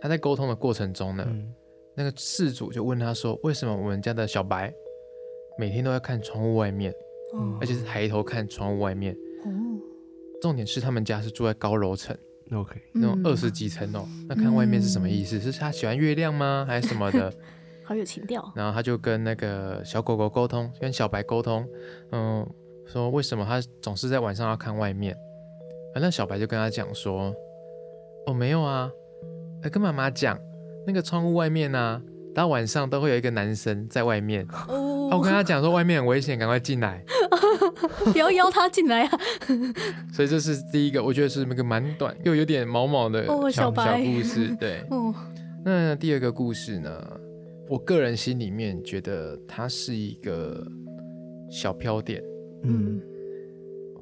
他在沟通的过程中呢，嗯、那个事主就问他说：“为什么我们家的小白每天都要看窗户外面，嗯、而且是抬头看窗户外面？嗯、重点是他们家是住在高楼层，OK，那种二十几层哦，嗯、那看外面是什么意思？是他喜欢月亮吗？还是什么的？” 好有情调，然后他就跟那个小狗狗沟通，跟小白沟通，嗯，说为什么他总是在晚上要看外面？反正小白就跟他讲说，哦，没有啊，跟妈妈讲，那个窗户外面啊，到晚上都会有一个男生在外面。哦，我跟他讲说外面很危险，赶快进来，不要邀他进来啊。所以这是第一个，我觉得是那个蛮短又有点毛毛的小、哦、小，小故事。对，哦，那第二个故事呢？我个人心里面觉得它是一个小飘点。嗯，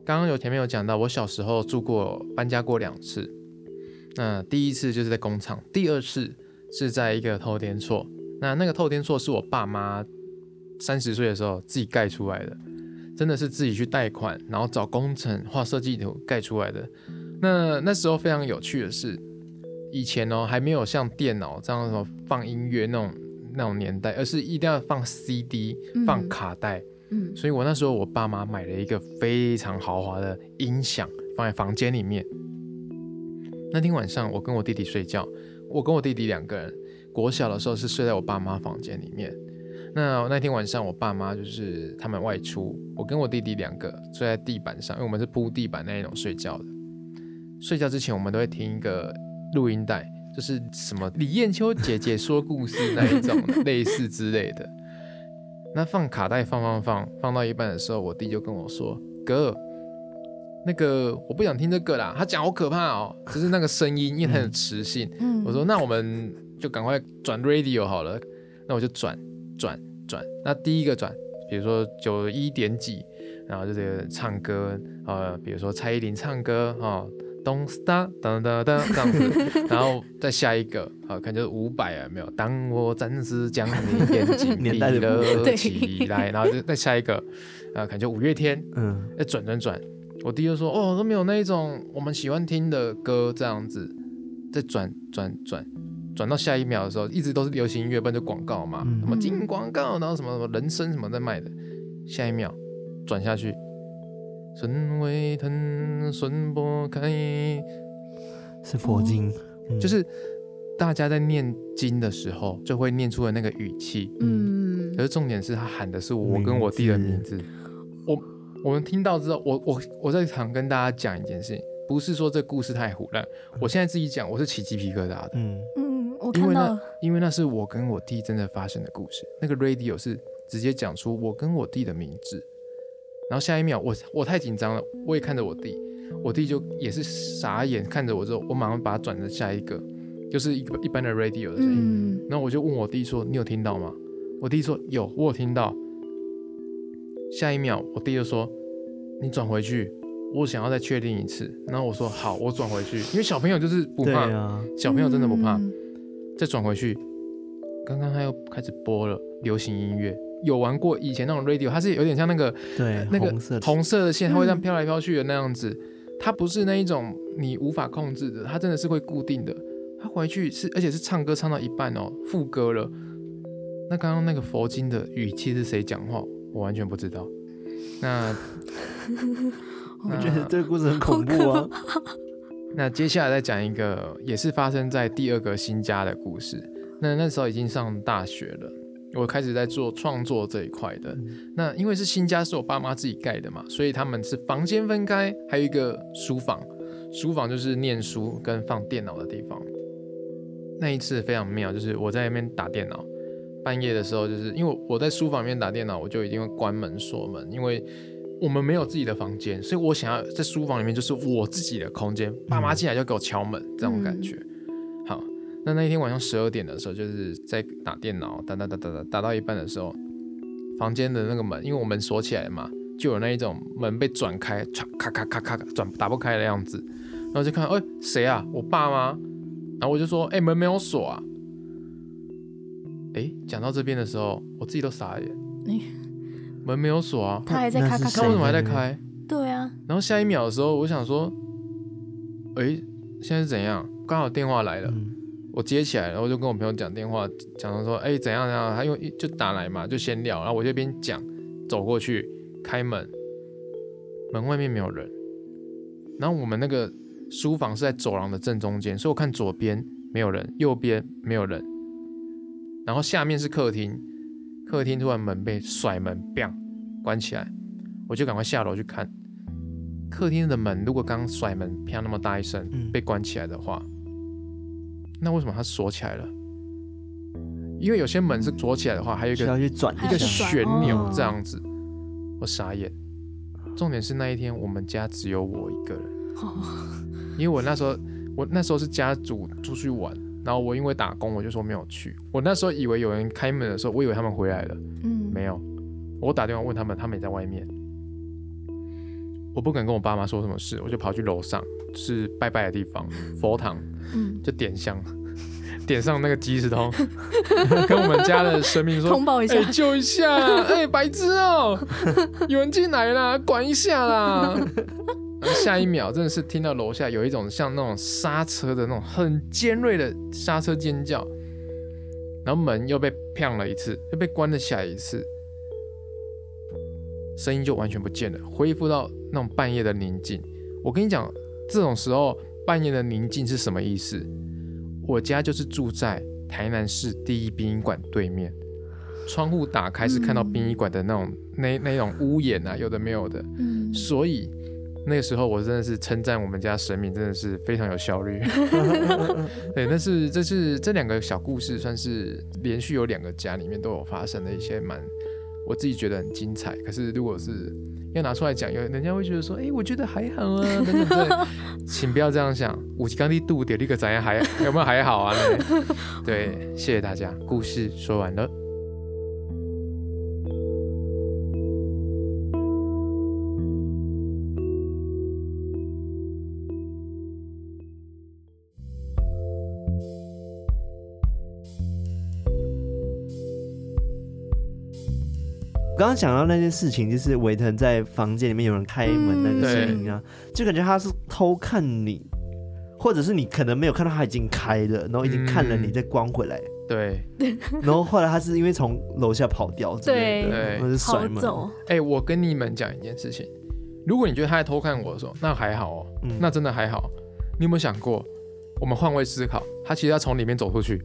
刚刚有前面有讲到，我小时候住过搬家过两次。那第一次就是在工厂，第二次是在一个透天厝。那那个透天厝是我爸妈三十岁的时候自己盖出来的，真的是自己去贷款，然后找工程画设计图盖出来的。那那时候非常有趣的是，以前哦还没有像电脑这样什么放音乐那种那种年代，而是一定要放 CD 放卡带。嗯，所以我那时候我爸妈买了一个非常豪华的音响放在房间里面。那天晚上我跟我弟弟睡觉，我跟我弟弟两个人，国小的时候是睡在我爸妈房间里面。那那天晚上我爸妈就是他们外出，我跟我弟弟两个睡在地板上，因为我们是铺地板那一种睡觉的。睡觉之前我们都会听一个录音带，就是什么李艳秋姐姐说故事那一种 类似之类的。那放卡带放放放放到一半的时候，我弟就跟我说：“哥，那个我不想听这个啦，他讲好可怕哦，就是那个声音，因为它很磁性。嗯”我说：“那我们就赶快转 radio 好了。”那我就转转转。那第一个转，比如说九一点几，然后就是唱歌，呃，比如说蔡依林唱歌啊。哦 Don't stop，噔噔噔这样子，然后再下一个，啊，可能就是五百啊，没有。当我暂时将你眼睛 闭了起来，然后就再下一个，啊，可能就五月天，嗯，再转转转，我弟就说，哦，都没有那一种我们喜欢听的歌这样子，再转转转，转到下一秒的时候，一直都是流行音乐，不然就广告嘛，什么金广告，然后什么什么人参什么在卖的，下一秒转下去。孙维腾，孙博开，是佛经，嗯、就是大家在念经的时候就会念出的那个语气。嗯，可是重点是他喊的是我跟我弟的名字。名字我我们听到之后，我我我在想跟大家讲一件事情，不是说这故事太胡乱，我现在自己讲，我是起鸡皮疙瘩的。嗯嗯，我看到了，因为那因为那是我跟我弟真的发生的故事，那个 radio 是直接讲出我跟我弟的名字。然后下一秒，我我太紧张了，我也看着我弟，我弟就也是傻眼看着我之后，我马上把它转成下一个，就是一个一般的 radio 的声音。嗯、然后我就问我弟说：“你有听到吗？”我弟说：“有，我有听到。”下一秒，我弟就说：“你转回去，我想要再确定一次。”然后我说：“好，我转回去，因为小朋友就是不怕，啊、小朋友真的不怕。嗯”再转回去，刚刚他又开始播了流行音乐。有玩过以前那种 radio，它是有点像那个对那个红色的线，它会这样飘来飘去的那样子。它不是那一种你无法控制的，它真的是会固定的。它回去是而且是唱歌唱到一半哦，副歌了。那刚刚那个佛经的语气是谁讲话？我完全不知道。那 我觉得这个故事很恐怖啊。那接下来再讲一个，也是发生在第二个新家的故事。那那时候已经上大学了。我开始在做创作这一块的，那因为是新家，是我爸妈自己盖的嘛，所以他们是房间分开，还有一个书房，书房就是念书跟放电脑的地方。那一次非常妙，就是我在那边打电脑，半夜的时候，就是因为我在书房里面打电脑，我就一定会关门锁门，因为我们没有自己的房间，所以我想要在书房里面就是我自己的空间，爸妈进来就给我敲门，这种感觉。好。那那一天晚上十二点的时候，就是在打电脑，打打打打打打到一半的时候，房间的那个门，因为我们锁起来嘛，就有那一种门被转开，唰咔咔咔咔转打不开的样子，然后就看，哎，谁啊？我爸妈？然后我就说，哎，门没有锁啊。哎，讲到这边的时候，我自己都傻眼，门没有锁啊，他还在咔咔咔，他为什么还在开？对啊。然后下一秒的时候，我想说，哎，现在是怎样？刚好电话来了。嗯我接起来，然后就跟我朋友讲电话，讲说，哎，怎样怎样？他因为就打来嘛，就先聊，然后我这边讲，走过去开门，门外面没有人，然后我们那个书房是在走廊的正中间，所以我看左边没有人，右边没有人，然后下面是客厅，客厅突然门被甩门，biang 关起来，我就赶快下楼去看，客厅的门如果刚甩门啪那么大一声被关起来的话。那为什么它锁起来了？因为有些门是锁起来的话，还有一个要去转一个旋钮这样子。我傻眼。重点是那一天我们家只有我一个人，因为我那时候我那时候是家族出去玩，然后我因为打工，我就说没有去。我那时候以为有人开门的时候，我以为他们回来了，嗯，没有。我打电话问他们，他们也在外面。我不敢跟我爸妈说什么事，我就跑去楼上，是拜拜的地方，佛堂，嗯，就点香，点上那个即时通，跟我们家的神明说，通报一下，欸、救一下，哎、欸，白痴哦、喔，有人进来啦，管一下啦。下一秒，真的是听到楼下有一种像那种刹车的那种很尖锐的刹车尖叫，然后门又被砰了一次，又被关了下一次。声音就完全不见了，恢复到那种半夜的宁静。我跟你讲，这种时候半夜的宁静是什么意思？我家就是住在台南市第一殡仪馆对面，窗户打开是看到殡仪馆的那种、嗯、那那种屋檐啊，有的没有的。嗯，所以那个时候我真的是称赞我们家神明真的是非常有效率。对，但是这是这两个小故事，算是连续有两个家里面都有发生的一些蛮。我自己觉得很精彩，可是如果是要拿出来讲，有人家会觉得说，哎、欸，我觉得还好啊，等等对，请不要这样想。五级刚地度点那个怎样还有没有还好啊？对，谢谢大家，故事说完了。刚刚讲到那件事情，就是维腾在房间里面有人开门那个声音啊，嗯、就感觉他是偷看你，或者是你可能没有看到他已经开了，然后已经看了你再关回来。对、嗯，然后后来他是因为从楼下跑掉，对，然后就甩门。哎、欸，我跟你们讲一件事情，如果你觉得他在偷看我的时候，那还好哦，嗯、那真的还好。你有没有想过，我们换位思考，他其实要从里面走出去。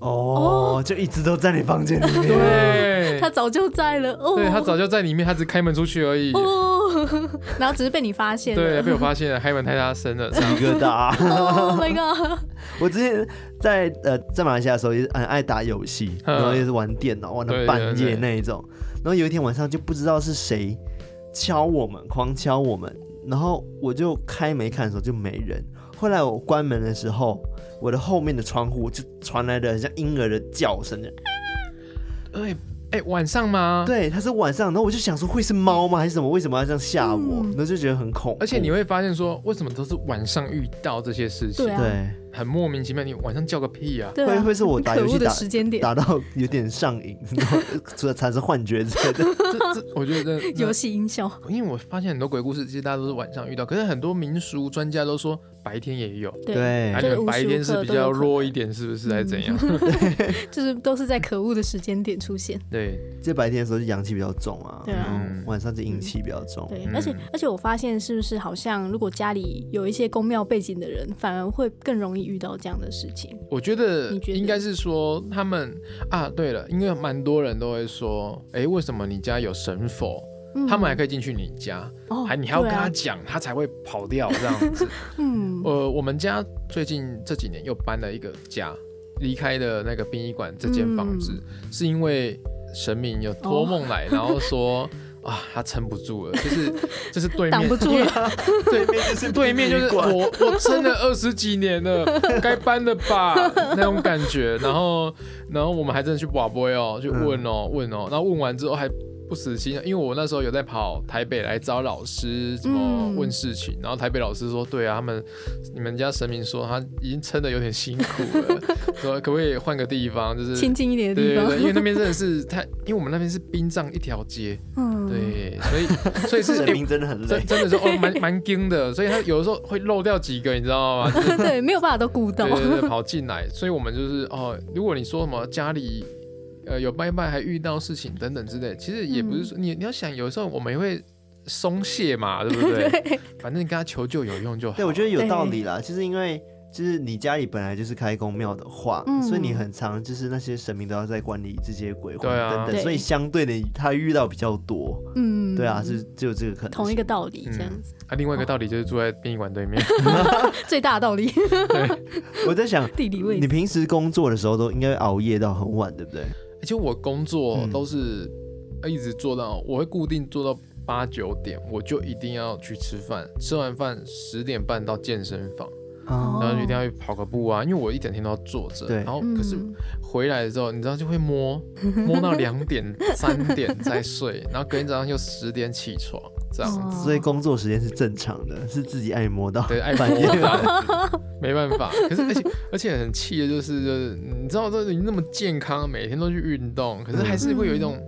哦，就一直都在你房间里面。对，他早就在了。哦，对他早就在里面，他只开门出去而已。哦，然后只是被你发现。对，被我发现了，开门太大声了，一个大。Oh my god！我之前在呃在马来西亚的时候也是很爱打游戏，然后也是玩电脑玩到半夜那一种。然后有一天晚上就不知道是谁敲我们，狂敲我们，然后我就开门看的时候就没人。后来我关门的时候，我的后面的窗户就传来了像婴儿的叫声。哎哎，晚上吗？对，它是晚上。然后我就想说，会是猫吗？还是什么？为什么要这样吓我？然后就觉得很恐怖。而且你会发现说，为什么都是晚上遇到这些事情？对很莫名其妙，你晚上叫个屁啊！对会会是我打游戏打时间点打到有点上瘾，然后除了产生幻觉之类的。这这，我觉得 游戏音效。因为我发现很多鬼故事，其实大家都是晚上遇到，可是很多民俗专家都说白天也有。对，而且白天是比较弱一点，是不是？还是怎样？就是都是在可恶的时间点出现。对，这白天的时候就阳气比较重啊，对啊，晚上就阴气比较重。对，而且而且我发现是不是好像如果家里有一些宫庙背景的人，反而会更容易遇到这样的事情。我觉得应该是说他们啊，对了，因为蛮多人都会说，哎，为什么你家有神佛，嗯、他们还可以进去你家，哦、还你还要跟他讲，啊、他才会跑掉这样子。嗯，呃，我们家最近这几年又搬了一个家，离开的那个殡仪馆这间房子，嗯、是因为神明有托梦来，哦、然后说。啊，他撑不住了，就是 就是对面挡不住了，对面就是对面就是我我撑了二十几年了，该搬了吧？那种感觉，然后然后我们还真的去拔杯哦，去问哦、喔、问哦、喔，然后问完之后还。不死心，因为我那时候有在跑台北来找老师，怎么问事情，嗯、然后台北老师说，对啊，他们你们家神明说他已经撑的有点辛苦了，说可不可以换个地方，就是亲近一点的地方，对对对，因为那边真的是太，因为我们那边是殡葬一条街，嗯，对，所以所以是神明真的很累，真真的是哦蛮蛮惊的，所以他有的时候会漏掉几个，你知道吗？就是、对，没有办法都顾到，对对对，跑进来，所以我们就是哦，如果你说什么家里。呃，有拜拜还遇到事情等等之类，其实也不是说、嗯、你你要想，有时候我们也会松懈嘛，对不对？对，反正你跟他求救有用就好。对，我觉得有道理啦，就是因为就是你家里本来就是开公庙的话，嗯、所以你很常就是那些神明都要在管理这些鬼魂等等，啊、所以相对的他遇到比较多。嗯，对啊，是只有这个可能。同一个道理这样子。嗯、啊，另外一个道理就是住在殡仪馆对面 最大的道理。对，我在想地理位置，你平时工作的时候都应该熬夜到很晚，对不对？其实我工作都是一直做到，我会固定做到八九点，我就一定要去吃饭。吃完饭十点半到健身房，哦，然后一定要去跑个步啊，因为我一整天都要坐着，对然后可是回来的时候，你知道就会摸摸到两点 三点再睡，然后隔天早上又十点起床，这样子，所以工作时间是正常的，是自己爱摸到，对，爱半夜 没办法。可是而且而且很气的就是就是你知道都已经那么健康，每天都去运动，可是还是会有一种。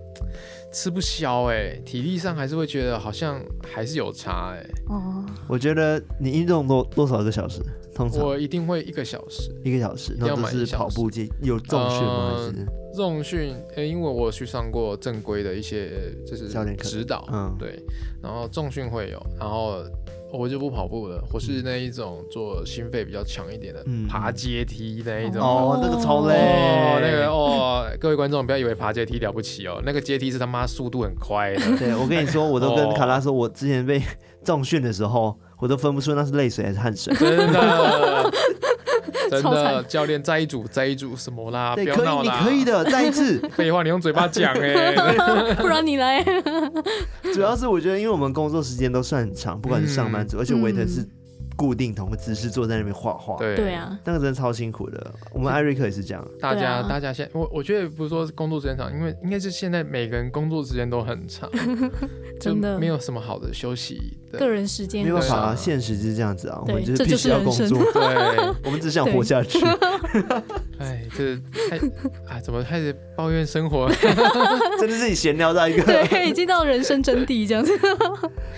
吃不消哎、欸，体力上还是会觉得好像还是有差哎、欸。哦，我觉得你运动多多少个小时？通常我一定会一个小时，一个小时，然后就是跑步机有重训吗？还是重训？哎，因为我去上过正规的一些就是教练指导，嗯，对，然后重训会有，然后。我就不跑步了，我是那一种做心肺比较强一点的，嗯、爬阶梯那一种。哦，那个超累。哦，那个哦，各位观众不要以为爬阶梯了不起哦，那个阶梯是他妈速度很快的。对，我跟你说，我都跟卡拉说，我之前被 重训的时候，我都分不出那是泪水还是汗水。真的。真的，教练再一组，再一组什么啦？不要闹啦！你可以的，再一次。废话，你用嘴巴讲哎，不然你来。主要是我觉得，因为我们工作时间都算很长，不管是上班族，而且维特是。固定同个姿势坐在那边画画，对对啊，那个真的超辛苦的。我们艾瑞克也是这样。大家大家现我我觉得不是说工作时间长，因为应该是现在每个人工作时间都很长，真的没有什么好的休息的个人时间。没有办法，现实就是这样子啊，我们就是必须要工作，对，我们只想活下去。哎，这太啊，怎么开始抱怨生活？真的是你闲聊到一个，对，已经到人生真谛这样子。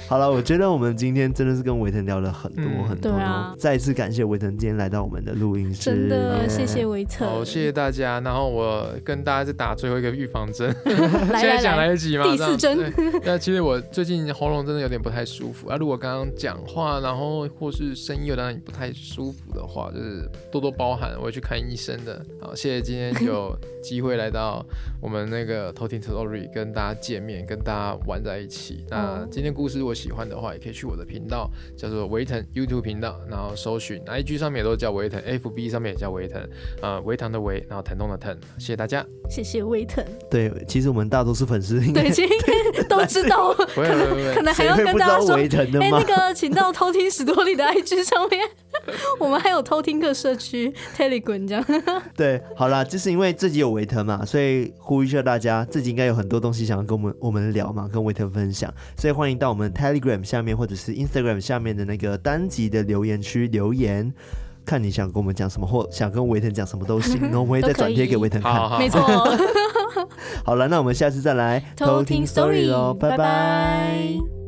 好了，我觉得我们今天真的是跟维腾聊了很多。对啊，再一次感谢维腾今天来到我们的录音室，真的谢谢维腾，好谢谢大家。然后我跟大家再打最后一个预防针，现在讲来得及吗？第四针。那其实我最近喉咙真的有点不太舒服啊。如果刚刚讲话，然后或是声音有让你不太舒服的话，就是多多包涵，我会去看医生的。好，谢谢今天有机会来到我们那个偷听 Story 跟大家见面，跟大家玩在一起。那今天故事如果喜欢的话，也可以去我的频道，叫做维腾 YouTube。频道，然后搜寻 IG 上面也都叫维腾，FB 上面也叫维腾，呃，维腾的维，然后疼痛的疼，谢谢大家，谢谢维腾。对，其实我们大多数粉丝应该对，其实 都知道，可能还要跟大家说，哎、欸，那个请到偷听史多利的 IG 上面，我们还有偷听客社区 Telegram 这样。对，好啦，就是因为自己有维腾嘛，所以呼吁一下大家，自己应该有很多东西想要跟我们我们聊嘛，跟维腾分享，所以欢迎到我们 Telegram 下面或者是 Instagram 下面的那个单集的留言区留言，看你想跟我们讲什么，或想跟维腾讲什么都行，然 后我们会再转贴给维腾看。没错。好了，那我们下次再来偷听 story 喽，拜拜。